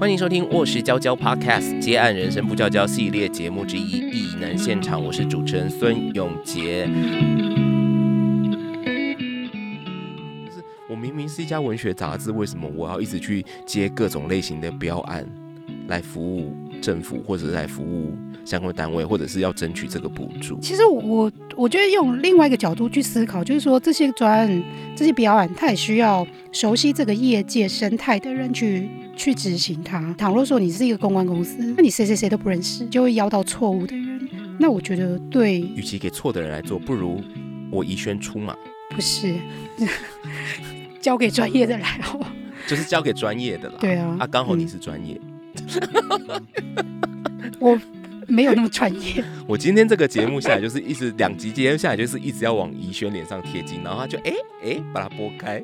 欢迎收听《卧室娇娇 Podcast》接案人生不娇娇系列节目之一《异能现场》，我是主持人孙永杰。就是我明明是一家文学杂志，为什么我要一直去接各种类型的标案，来服务政府，或者是来服务相关单位，或者是要争取这个补助？其实我我觉得用另外一个角度去思考，就是说这些专案、这些表演，它也需要熟悉这个业界生态的人去去执行它。倘若说你是一个公关公司，那你谁谁谁都不认识，就会邀到错误的人。那我觉得对，与其给错的人来做，不如我宜轩出马，不是交给专业的来好？就是交给专业的啦。对啊啊，刚好你嗯是专业。我没有那么专业。我今天这个节目下来，就是一直两集节目下来，就是一直要往宜轩脸上贴金，然后他就哎哎、把它拨开。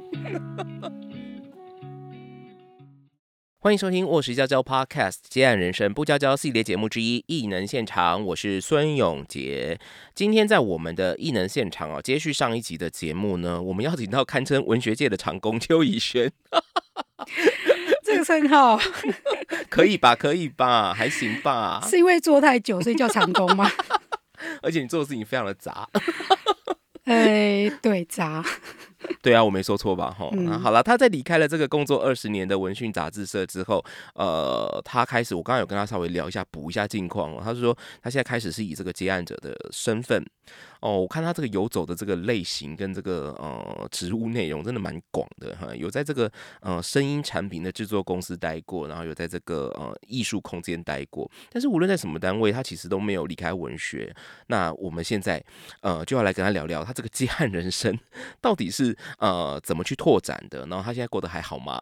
欢迎收听《卧室娇娇 Podcast》接案人生不娇娇系列节目之一《异能现场》，我是孙永杰。今天在我们的异能现场哦，接续上一集的节目呢，我们邀请到堪称文学界的长工邱以轩，这个称号可以吧？可以吧？还行吧？是因为做太久，所以叫长工吗？而且你做的事情非常的杂。哎，对，杂。对啊，我没说错吧？哈、好了，他在离开了这个工作二十年的文讯杂志社之后，呃，他开始，我刚刚有跟他稍微聊一下，补一下近况哦。他是说，他现在开始是以这个接案者的身份哦。我看他这个游走的这个类型跟这个呃植物内容真的蛮广的哈。有在这个呃声音产品的制作公司待过，然后有在这个呃艺术空间待过。但是无论在什么单位，他其实都没有离开文学。那我们现在呃就要来跟他聊聊他这个接案人生到底是呃怎么去拓展的，然后他现在过得还好吗？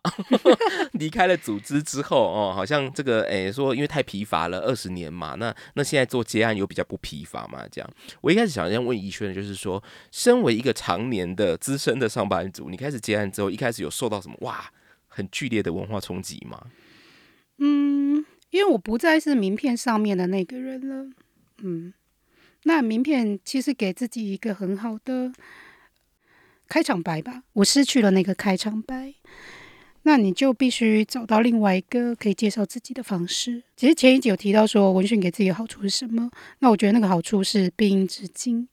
离开了组织之后哦，好像这个诶、说因为太疲乏了，二十年嘛，那那现在做接案有比较不疲乏嘛？这样，我一开始想要问怡轩就是说，身为一个常年的资深的上班族，你开始接案之后，一开始有受到什么哇很剧烈的文化冲击吗？嗯，因为我不再是名片上面的那个人了。嗯，那名片其实给自己一个很好的开场白吧，我失去了那个开场白，那你就必须找到另外一个可以介绍自己的方式。其实前一集有提到说文讯给自己的好处是什么，那我觉得那个好处是病因之境。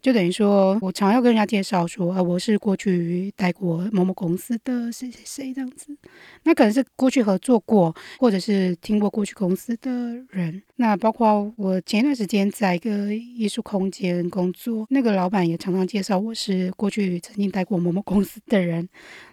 就等于说，我常要跟人家介绍说，啊，我是过去待过某某公司的谁谁谁这样子。那可能是过去合作过，或者是听过过去公司的人。那包括我前一段时间在一个艺术空间工作，那个老板也常常介绍我是过去曾经待过某某公司的人。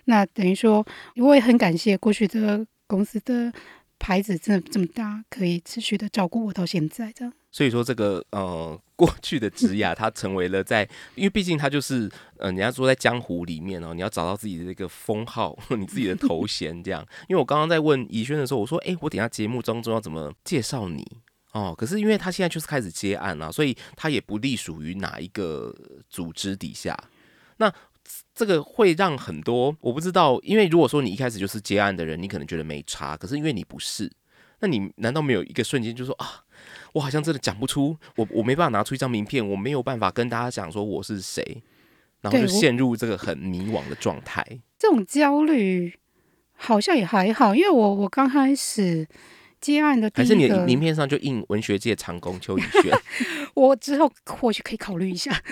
那等于说，我也很感谢过去的公司的牌子真的这么大，可以持续的照顾我到现在这样。所以说，这个呃过去的职涯，他成为了在，因为毕竟他就是呃，人家说在江湖里面哦，你要找到自己的这个封号，你自己的头衔这样。因为我刚刚在问怡轩的时候，我说，诶，我等下节目当中要怎么介绍你哦？可是因为他现在就是开始接案啊，所以他也不隶属于哪一个组织底下。那这个会让很多我不知道，因为如果说你一开始就是接案的人，你可能觉得没差，可是因为你不是，那你难道没有一个瞬间就说啊？我好像真的讲不出，我我没办法拿出一张名片，我没有办法跟大家讲说我是谁，然后就陷入这个很迷惘的状态。这种焦虑好像也还好，因为我我刚开始接案的第还是你，的名片上就印文学界长工邱宇轩？我之后或许可以考虑一下。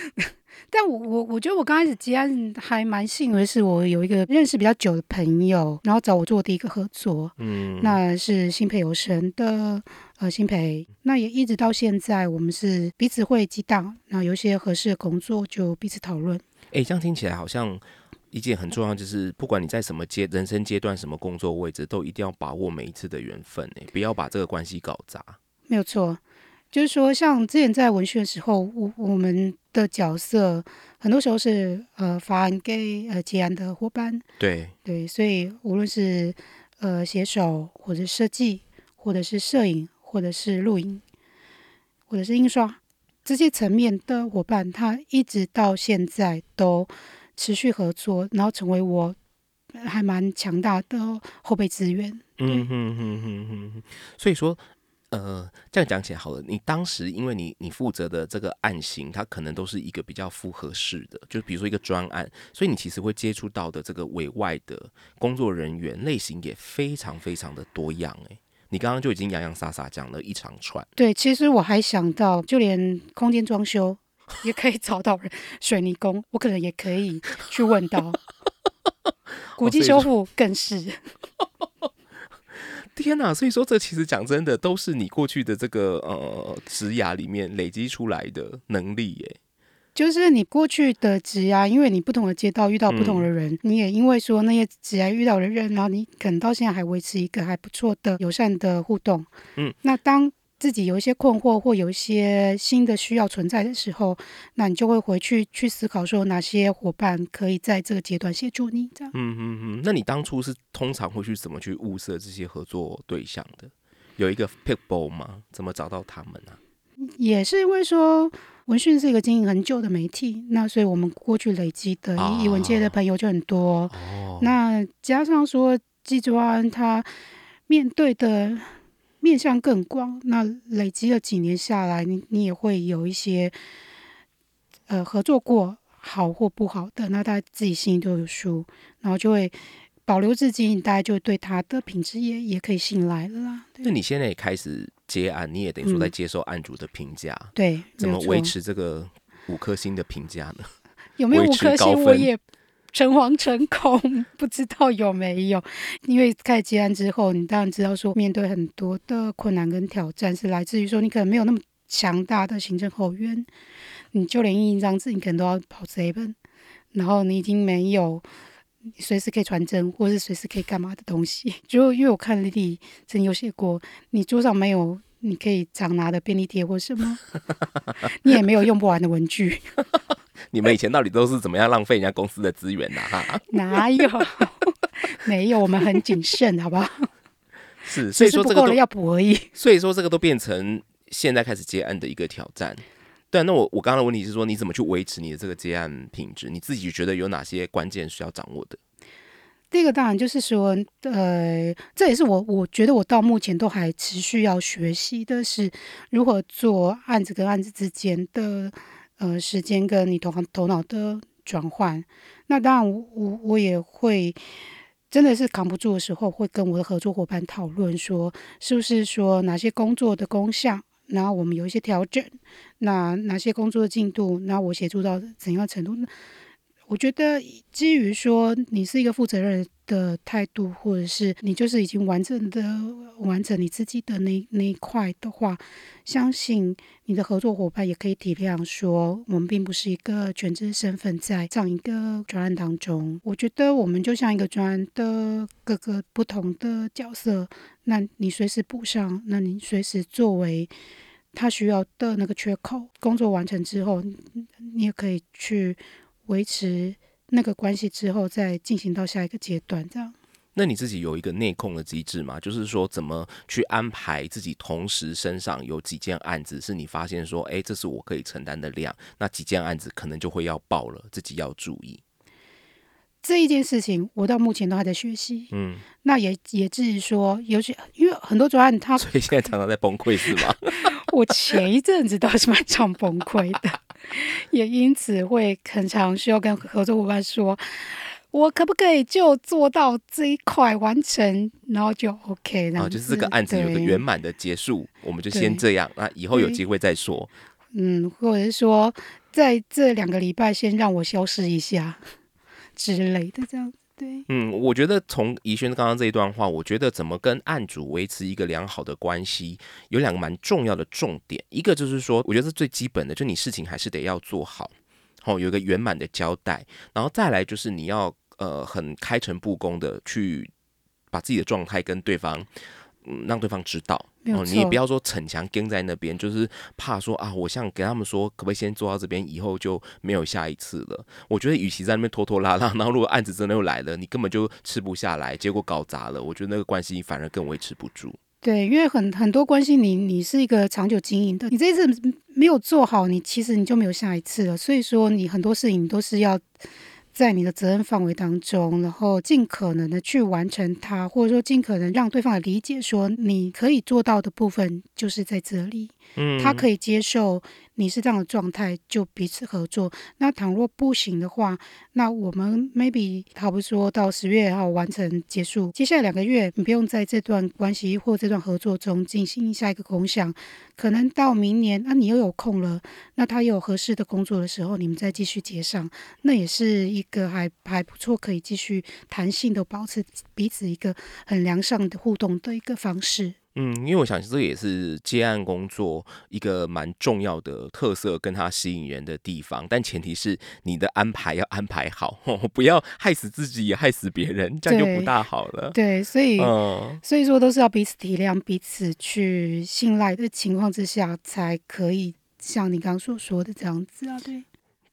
但我我我觉得我刚开始接案还蛮幸运的是，我有一个认识比较久的朋友，然后找我做第一个合作，嗯，那是新培有神的呃新培，那也一直到现在，我们是彼此会激荡，那有一些合适的工作就彼此讨论。哎、这样听起来好像一件很重要，就是不管你在什么阶人生阶段、什么工作位置，都一定要把握每一次的缘分，哎，不要把这个关系搞砸。没有错，就是说，像之前在文学的时候，我我们的角色很多时候是呃发案给呃结案的伙伴，对，对，所以无论是呃写手，或者设计，或者是摄影，或者是录影，或者是印刷这些层面的伙伴，他一直到现在都持续合作，然后成为我还蛮强大的后备资源。嗯哼哼哼哼哼，所以说，呃，这样讲起来好了，你当时因为你你负责的这个案型，它可能都是一个比较复合式的，就比如说一个专案，所以你其实会接触到的这个委外的工作人员类型也非常非常的多样。诶，你刚刚就已经洋洋洒洒讲了一长串。对，其实我还想到，就连空间装修也可以找到人，水泥工我可能也可以去问到，古迹修复更是。天呐！所以说，这其实讲真的，都是你过去的这个呃职涯里面累积出来的能力耶。就是你过去的职涯，因为你不同的街道遇到不同的人，你也因为说那些职涯遇到的人，然后你可能到现在还维持一个还不错的友善的互动。嗯，那当。自己有一些困惑或有一些新的需要存在的时候，那你就会回去去思考说哪些伙伴可以在这个阶段协助你这样。嗯嗯嗯。那你当初是通常会去怎么去物色这些合作对象的？有一个 pickball 吗？怎么找到他们呢？也是因为说文讯是一个经营很久的媒体，那所以我们过去累积的译文界的朋友就很多。哦。那加上说季安他面对的。面向更广，那累积了几年下来，你你也会有一些，呃，合作过好或不好的，那大家自己心里都有数，然后就会保留至今，大家就对他的品质也也可以信赖了啦。那你现在也开始接案，你也等于说在接受案主的评价，对，怎么维持这个五颗星的评价呢？有没有五颗星？我也。诚惶诚恐，不知道有没有。因为开始接案之后，你当然知道说，面对很多的困难跟挑战，是来自于说你可能没有那么强大的行政后援，你就连印一张字，你可能都要跑这本，然后你已经没有随时可以传真，或是随时可以干嘛的东西。就因为我看丽丽曾有写过，你桌上没有你可以常拿的便利贴或什么，你也没有用不完的文具。你们以前到底都是怎么样浪费人家公司的资源的哈？哪有？没有，我们很谨慎，好不好？是，所以说这个要补而已。所以说这个都变成现在开始接案的一个挑战。对，那我我刚刚的问题是说，你怎么去维持你的这个接案品质？你自己觉得有哪些关键需要掌握的？第一个当然就是说，呃，这也是我我觉得我到目前都还持续要学习的是如何做案子跟案子之间的。呃，时间跟你头头脑的转换，那当然我我我也会，真的是扛不住的时候，会跟我的合作伙伴讨论说，是不是说哪些工作的功效，然后我们有一些调整，那哪些工作的进度，那我协助到怎样程度呢？我觉得基于说你是一个负责任。的态度，或者是你就是已经完整的完成你自己的那那一块的话，相信你的合作伙伴也可以体谅，说我们并不是一个全职身份在这样一个专案当中。我觉得我们就像一个专案的各个不同的角色，那你随时补上，那你随时作为他需要的那个缺口，工作完成之后，你也可以去维持。那个关系之后再进行到下一个阶段，这样。那你自己有一个内控的机制吗？就是说怎么去安排自己同时身上有几件案子，是你发现说，哎，这是我可以承担的量，那几件案子可能就会要爆了，自己要注意。这一件事情，我到目前都还在学习。嗯，那也也至于说，尤其因为很多专案，他所以现在常常在崩溃，是吗？我前一阵子倒是蛮常崩溃的。也因此会很常需要跟合作伙伴说，我可不可以就做到这一块完成，然后就 OK，然后就是这个案子有个圆满的结束，我们就先这样，那以后有机会再说。嗯，或者是说在这两个礼拜先让我消失一下 之类的，这样。对，嗯，我觉得从怡轩刚刚这一段话，我觉得怎么跟案主维持一个良好的关系，有两个蛮重要的重点。一个就是说，我觉得最基本的，就你事情还是得要做好，好有一个圆满的交代。然后再来就是你要呃很开诚布公的去把自己的状态跟对方。嗯，让对方知道哦，你也不要说逞强跟在那边，就是怕说啊，我想给他们说，可不可以先做到这边，以后就没有下一次了。我觉得，与其在那边拖拖拉拉，然后如果案子真的又来了，你根本就吃不下来，结果搞砸了，我觉得那个关系反而更维持不住。对，因为很很多关系，你你是一个长久经营的，你这一次没有做好，你其实你就没有下一次了。所以说，你很多事情都是要在你的责任范围当中，然后尽可能的去完成它，或者说尽可能让对方理解说你可以做到的部分就是在这里，他可以接受。你是这样的状态，就彼此合作。那倘若不行的话，那我们 maybe 好比说到十月号完成结束，接下来两个月你不用在这段关系或这段合作中进行下一个共享，可能到明年，那你又有空了，那他有合适的工作的时候，你们再继续接上，那也是一个还还不错，可以继续弹性的保持彼此一个很良善的互动的一个方式。嗯，因为我想这个也是接案工作一个蛮重要的特色，跟它吸引人的地方。但前提是你的安排要安排好，不要害死自己也害死别人，这样就不大好了。对，所以，所以说都是要彼此体谅、彼此去信赖的情况之下，才可以像你刚刚所说的这样子啊，对。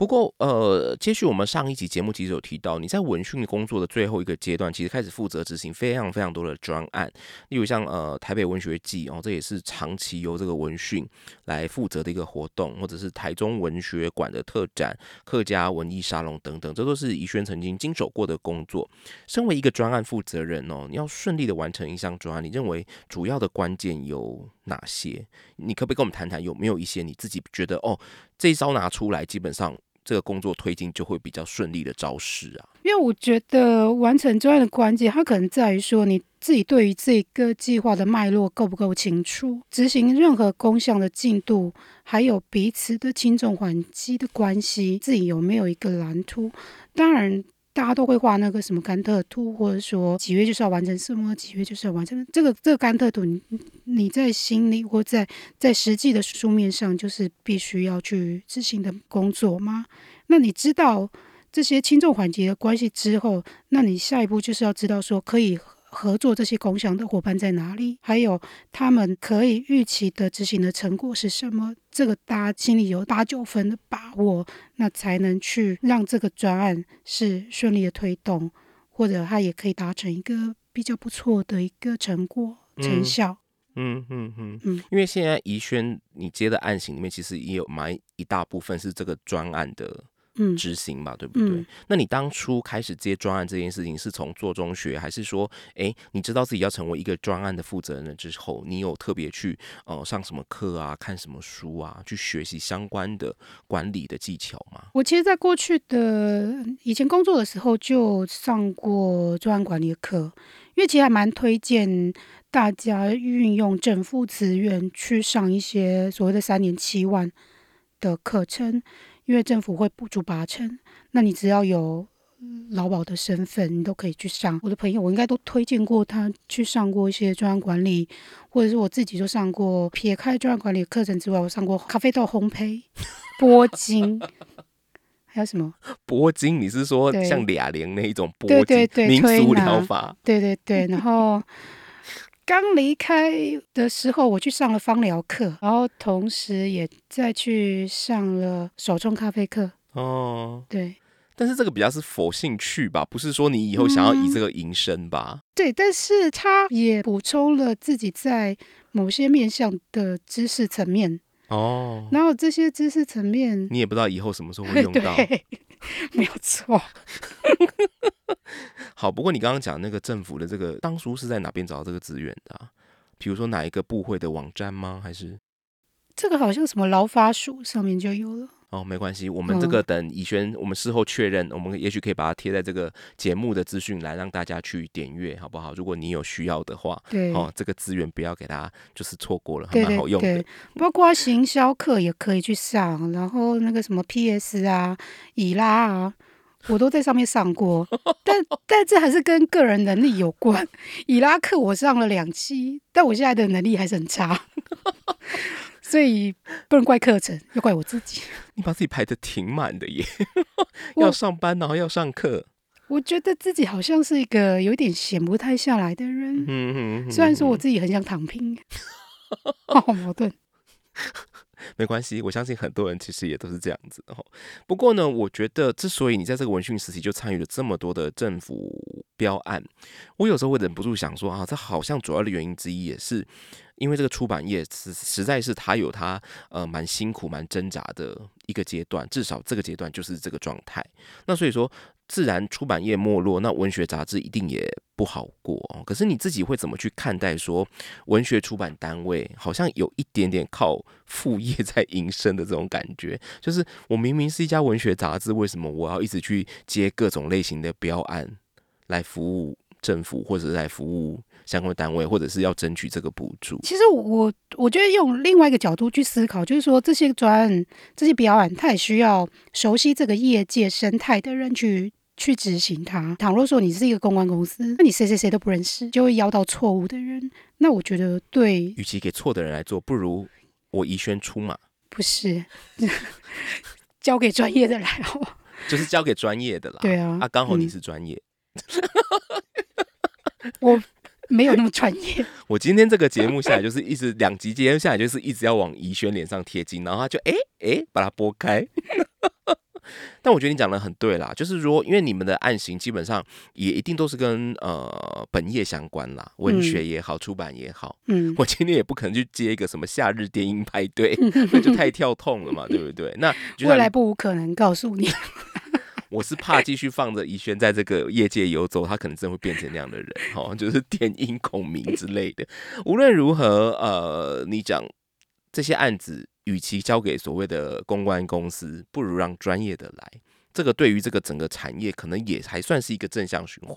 不过，呃，接续我们上一集节目其实有提到，你在文讯工作的最后一个阶段，其实开始负责执行非常非常多的专案，例如像呃台北文学季哦，这也是长期由这个文讯来负责的一个活动，或者是台中文学馆的特展、客家文艺沙龙等等，这都是怡轩曾经经手过的工作。身为一个专案负责人哦，你要顺利的完成一项专案，你认为主要的关键有哪些？你可不可以跟我们谈谈，有没有一些你自己觉得哦，这一招拿出来，基本上。这个工作推进就会比较顺利的招式啊，因为我觉得完成专案的关键，它可能在于说你自己对于这个计划的脉络够不够清楚，执行任何工项的进度，还有彼此的轻重缓急的关系，自己有没有一个蓝图？当然。大家都会画那个什么甘特图，或者说几月就是要完成什么，几月就是要完成这个这个甘特图。你你在心里或在在实际的书面上，就是必须要去执行的工作吗？那你知道这些轻重缓急的关系之后，那你下一步就是要知道说可以。合作这些共享的伙伴在哪里？还有他们可以预期的执行的成果是什么？这个大家心里有八九分的把握，那才能去让这个专案是顺利的推动，或者它也可以达成一个比较不错的一个成果成效。嗯嗯嗯嗯，因为现在宜轩你接的案型里面，其实也有蛮一大部分是这个专案的。执行嘛，对不对？那你当初开始接专案这件事情，是从做中学，还是说，哎，你知道自己要成为一个专案的负责人之后，你有特别去呃上什么课啊，看什么书啊，去学习相关的管理的技巧吗？我其实，在过去的以前工作的时候，就上过专案管理的课，因为其实还蛮推荐大家运用政府资源去上一些所谓的三年七万的课程。因为政府会补助八成，那你只要有劳保的身份，你都可以去上。我的朋友，我应该都推荐过他去上过一些专案管理，或者是我自己就上过。撇开专案管理课程之外，我上过咖啡豆烘焙、波金，还有什么？波金？你是说像哑铃那一种拨筋民俗疗法？对对对，然后。刚离开的时候，我去上了芳疗课，然后同时也再去上了手冲咖啡课。哦，对，但是这个比较是佛兴趣吧，不是说你以后想要以这个营生吧？对，但是他也补充了自己在某些面向的知识层面。哦，然后这些知识层面，你也不知道以后什么时候会 用到。没有错。好，不过你刚刚讲那个政府的这个，当初是在哪边找到这个资源的？比如说哪一个部会的网站吗？还是这个好像什么劳法署上面就有了。哦，没关系，我们这个等以轩，我们事后确认，我们也许可以把它贴在这个节目的资讯栏，让大家去点阅，好不好？如果你有需要的话，对，哦，这个资源不要给大家就是错过了，还蛮好用的。包括行销课也可以去上，然后那个什么 PS 啊、以拉啊，我都在上面上过，但但这还是跟个人能力有关。伊拉克我上了两期，但我现在的能力还是很差。所以不能怪课程，要怪我自己。你把自己排的挺满的耶，要上班然后要上课。我觉得自己好像是一个有点闲不太下来的人。嗯嗯。虽然说我自己很想躺平，好矛盾。没关系，我相信很多人其实也都是这样子哈不过呢，我觉得之所以你在这个文讯时期就参与了这么多的政府标案，我有时候会忍不住想说啊，这好像主要的原因之一也是。因为这个出版业实实在是他有他呃蛮辛苦、蛮挣扎的一个阶段，至少这个阶段就是这个状态。那所以说。自然出版业没落，那文学杂志一定也不好过哦。可是你自己会怎么去看待说文学出版单位好像有一点点靠副业在营生的这种感觉？就是我明明是一家文学杂志，为什么我要一直去接各种类型的标案来服务政府，或者是来服务相关单位，或者是要争取这个补助？其实我我觉得用另外一个角度去思考，就是说这些专案、这些标案，它也需要熟悉这个业界生态的人去。去执行它。倘若说你是一个公关公司，那你谁谁谁都不认识，就会邀到错误的人。那我觉得对，与其给错的人来做，不如我宜轩出马。不是，交给专业的来哦。就是交给专业的啦。对啊，啊，刚好你是专业。我没有那么专业。我今天这个节目下来，就是一直两集节目下来，就是一直要往宜轩脸上贴金，然后他就哎哎把它拨开。但我觉得你讲的很对啦，就是说，因为你们的案型基本上也一定都是跟呃本业相关啦，文学也好，出版也好。嗯，我今天也不可能去接一个什么夏日电音派对，那就太跳痛了嘛，对不对？那未来不无可能告诉你，我是怕继续放着怡轩在这个业界游走，他可能真会变成那样的人，哈，就是电音孔明之类的。无论如何，呃，你讲这些案子。与其交给所谓的公关公司，不如让专业的来。这个对于这个整个产业，可能也还算是一个正向循环。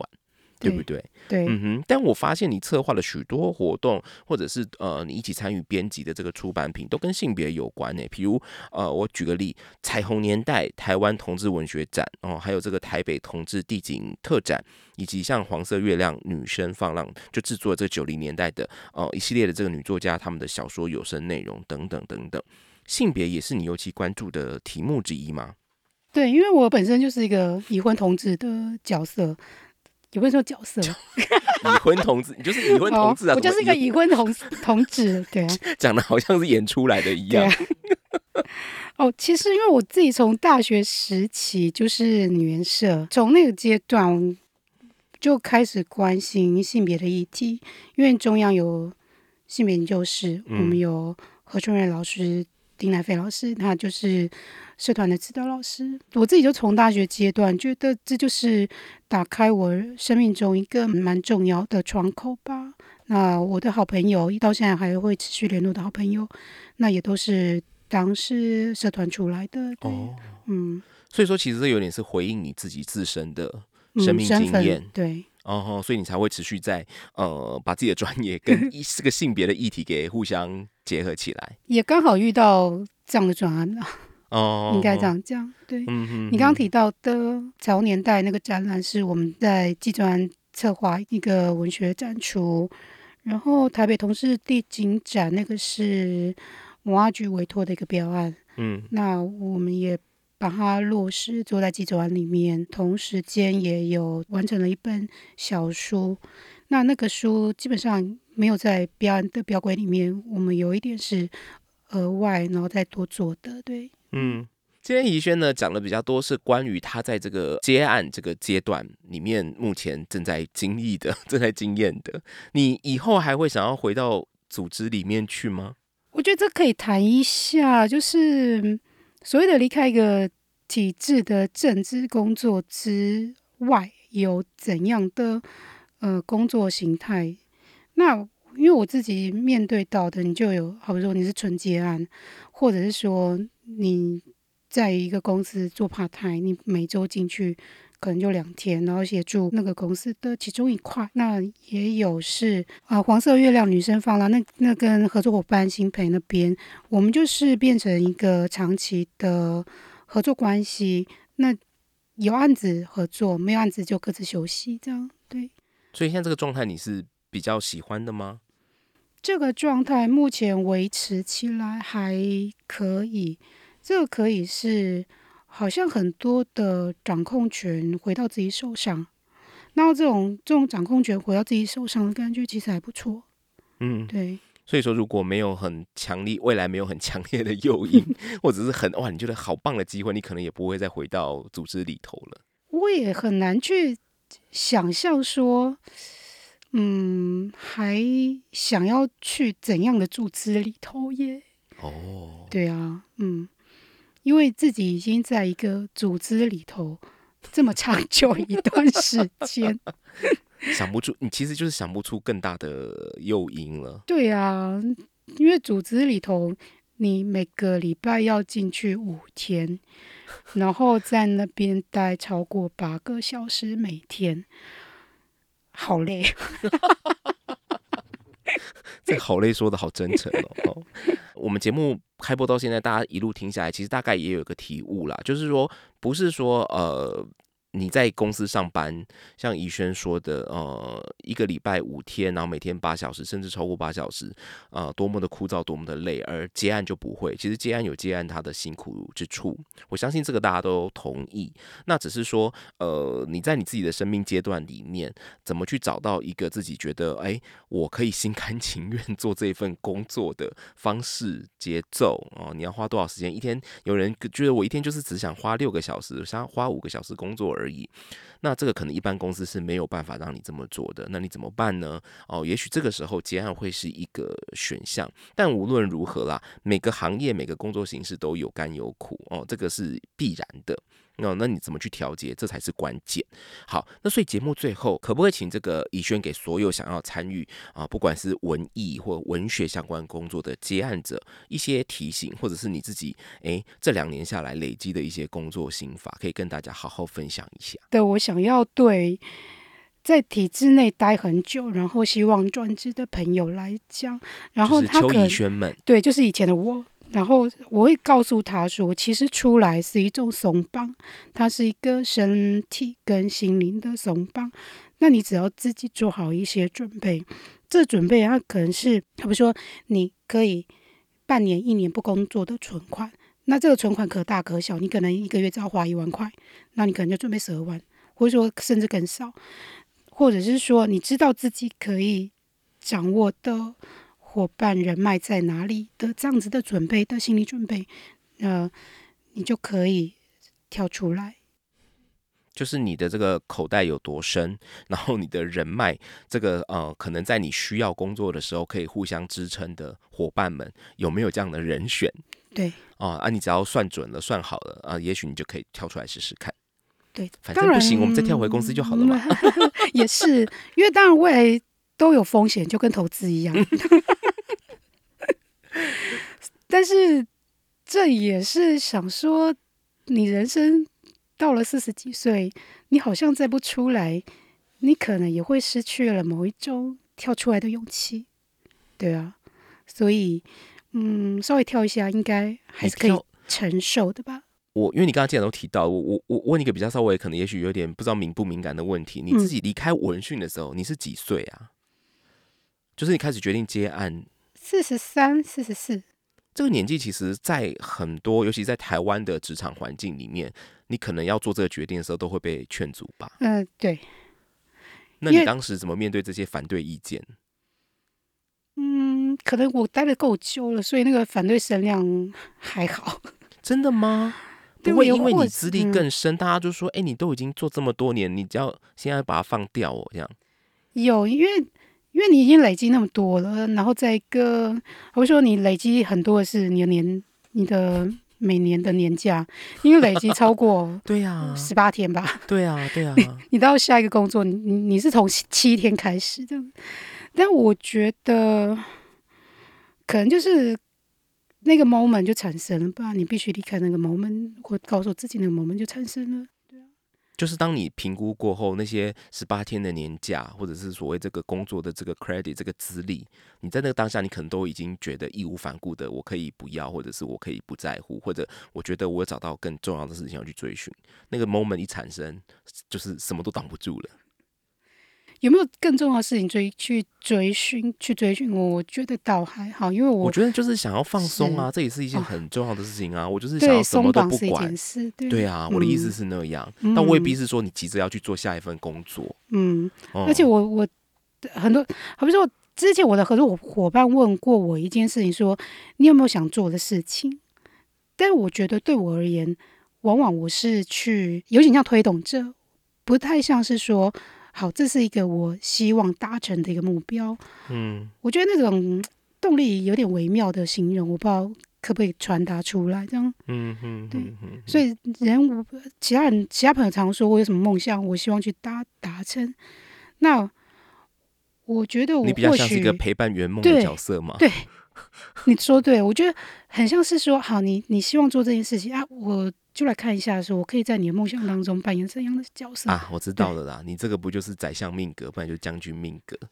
对不对？对，嗯哼。但我发现你策划了许多活动，或者是呃，你一起参与编辑的这个出版品，都跟性别有关呢。比如呃，我举个例，彩虹年代台湾同志文学展哦，还有这个台北同志地景特展，以及像黄色月亮女生放浪就制作这九零年代的呃一系列的这个女作家他们的小说有声内容等等等等。性别也是你尤其关注的题目之一吗？对，因为我本身就是一个已婚同志的角色。有没有说角色？已婚同志，你就是已婚同志啊！我就是一个已婚同同志，对啊，讲的好像是演出来的一样。哦，其实因为我自己从大学时期就是女人社，从那个阶段就开始关心性别的议题，因为中央有性别研究室，我们有何春瑞老师、丁乃飞老师，他就是社团的指导老师。我自己就从大学阶段觉得这就是。打开我生命中一个蛮重要的窗口吧。那我的好朋友，到现在还会持续联络的好朋友，那也都是当时社团出来的。哦，嗯，所以说其实这有点是回应你自己自身的生命经验。对，哦，所以你才会持续在呃把自己的专业跟 这个性别的议题给互相结合起来。也刚好遇到这样的专案了。哦，应该这样讲。对，你刚刚提到的《彩虹年代》那个展览是我们在技专策划一个文学展出，然后台北同事地景展那个是文化局委托的一个标案。嗯，那我们也把它落实做在技专里面，同时间也有完成了一本小书。那那个书基本上没有在标案的标规里面，我们有一点是额外然后再多做的，对。嗯，今天怡轩呢讲的比较多是关于他在这个接案这个阶段里面目前正在经历的、正在经验的。你以后还会想要回到组织里面去吗？我觉得这可以谈一下，就是所谓的离开一个体制的政治工作之外，有怎样的呃工作形态？那因为我自己面对到的，你就有，好比说你是纯洁案，或者是说。你在一个公司做 part time，你每周进去可能就两天，然后协助那个公司的其中一块。那也有是啊，黄色月亮女生放了，那那跟合作伙伴新培那边，我们就是变成一个长期的合作关系。那有案子合作，没有案子就各自休息，这样对。所以现在这个状态你是比较喜欢的吗？这个状态目前维持起来还可以，这个可以是好像很多的掌控权回到自己手上，那这种这种掌控权回到自己手上的感觉其实还不错。嗯，对。所以说，如果没有很强力，未来没有很强烈的诱因，或者是很哇，你觉得好棒的机会，你可能也不会再回到组织里头了。我也很难去想象说。嗯，还想要去怎样的组织里头耶？哦，对啊，嗯，因为自己已经在一个组织里头这么长 久一段时间，想不出，你其实就是想不出更大的诱因了。对啊，因为组织里头你每个礼拜要进去五天，然后在那边待超过八个小时每天，好累。这个好累说的好真诚哦。哦我们节目开播到现在，大家一路听下来，其实大概也有一个体悟啦，就是说，不是说呃。你在公司上班，像怡轩说的，呃，一个礼拜五天，然后每天八小时，甚至超过八小时，呃，多么的枯燥，多么的累。而接案就不会，其实接案有接案它的辛苦之处，我相信这个大家都同意。那只是说，呃，你在你自己的生命阶段里面，怎么去找到一个自己觉得，哎，我可以心甘 情愿做这份工作的方式、节奏哦？你要花多少时间？一天有人觉得我一天就是只想花六个小时，想花五个小时工作而已。而已，那这个可能一般公司是没有办法让你这么做的，那你怎么办呢？哦，也许这个时候结案会是一个选项，但无论如何啦，每个行业每个工作形式都有甘有苦哦，这个是必然的。那那你怎么去调节？这才是关键。好，那所以节目最后可不可以请这个怡轩给所有想要参与啊，不管是文艺或文学相关工作的接案者一些提醒，或者是你自己诶这两年下来累积的一些工作心法，可以跟大家好好分享一下。对我想要对在体制内待很久，然后希望转职的朋友来讲，然后他可邱怡轩们，对，就是以前的我。然后我会告诉他说，其实出来是一种松绑，它是一个身体跟心灵的松绑。那你只要自己做好一些准备，这准备它可能是，比如说你可以半年、一年不工作的存款，那这个存款可大可小，你可能一个月只要花一万块，那你可能就准备十二万，或者说甚至更少，或者是说你知道自己可以掌握的。伙伴人脉在哪里的这样子的准备的心理准备，呃，你就可以跳出来。就是你的这个口袋有多深，然后你的人脉，这个呃，可能在你需要工作的时候可以互相支撑的伙伴们，有没有这样的人选？对，哦啊，你只要算准了、算好了啊，也许你就可以跳出来试试看。对，反正不行，我们再跳回公司就好了嘛。也是，因为当然未来都有风险，就跟投资一样。但是这也是想说，你人生到了四十几岁，你好像再不出来，你可能也会失去了某一种跳出来的勇气，对啊。所以，嗯，稍微跳一下，应该还是可以承受的吧。我因为你刚刚既然都提到，我我我问一个比较稍微可能也许有点不知道敏不敏感的问题，你自己离开文讯的时候，你是几岁啊？就是你开始决定接案，四十三、四十四。这个年纪，其实，在很多，尤其在台湾的职场环境里面，你可能要做这个决定的时候，都会被劝阻吧？嗯，对。那你当时怎么面对这些反对意见？嗯，可能我待的够久了，所以那个反对声量 还好。真的吗？不会因为你资历更深，大家就说：“哎，你都已经做这么多年，你只要现在把它放掉哦。”这样有，因为。因为你已经累积那么多了，然后再一个，我说你累积很多的是你的年，你的每年的年假，因为累积超过 对呀。十八天吧，对啊对呀，你到下一个工作，你你你是从七天开始的，但我觉得可能就是那个 moment 就产生了吧，你必须离开那个 moment，或告诉自己那个 moment 就产生了。就是当你评估过后，那些十八天的年假，或者是所谓这个工作的这个 credit 这个资历，你在那个当下，你可能都已经觉得义无反顾的，我可以不要，或者是我可以不在乎，或者我觉得我找到更重要的事情要去追寻。那个 moment 一产生，就是什么都挡不住了。有没有更重要的事情追去追寻去追寻？我觉得倒还好，因为我我觉得就是想要放松啊，这也是一件很重要的事情啊。我就是想要什么都不管，对啊，我的意思是那样，但未必是说你急着要去做下一份工作。嗯，而且我我很多，好比说之前我的合作伙伴问过我一件事情，说你有没有想做的事情？但我觉得对我而言，往往我是去有点像推动者，不太像是说。好，这是一个我希望达成的一个目标。嗯，我觉得那种动力有点微妙的形容，我不知道可不可以传达出来。这样，嗯嗯，对所以人无其他人其他朋友常说我有什么梦想，我希望去达达成。那我觉得我你比较像是一个陪伴圆梦的角色嘛？对你说对，我觉得很像是说，好，你你希望做这件事情啊，我就来看一下，说我可以在你的梦想当中扮演怎样的角色。啊，我知道了啦，你这个不就是宰相命格，不然就将军命格。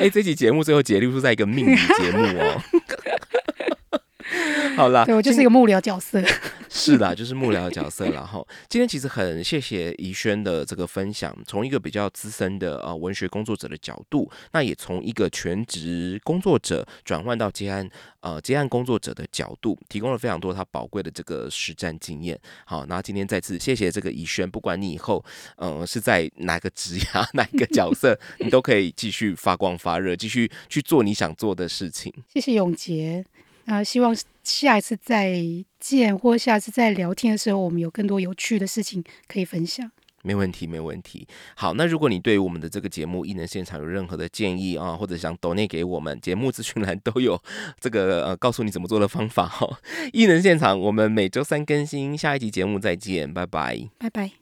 哎、这期节目最后结束在一个命理节目哦。好啦，对我就是一个幕僚角色。是啦，就是幕僚角色然后。今天其实很谢谢怡轩的这个分享，从一个比较资深的呃文学工作者的角度，那也从一个全职工作者转换到接案呃接案工作者的角度，提供了非常多他宝贵的这个实战经验。好，那今天再次谢谢这个怡轩，不管你以后呃是在哪个职涯哪一个角色，你都可以继续发光发热，继续去做你想做的事情。谢谢永杰，啊、希望下一次再见，或下次再聊天的时候，我们有更多有趣的事情可以分享。没问题，没问题。好，那如果你对于我们的这个节目《艺能现场》有任何的建议啊，或者想 donate 给我们，节目资讯栏 都有这个呃告诉你怎么做的方法哈。艺能现场，我们每周三更新，下一集节目再见，拜拜。拜拜。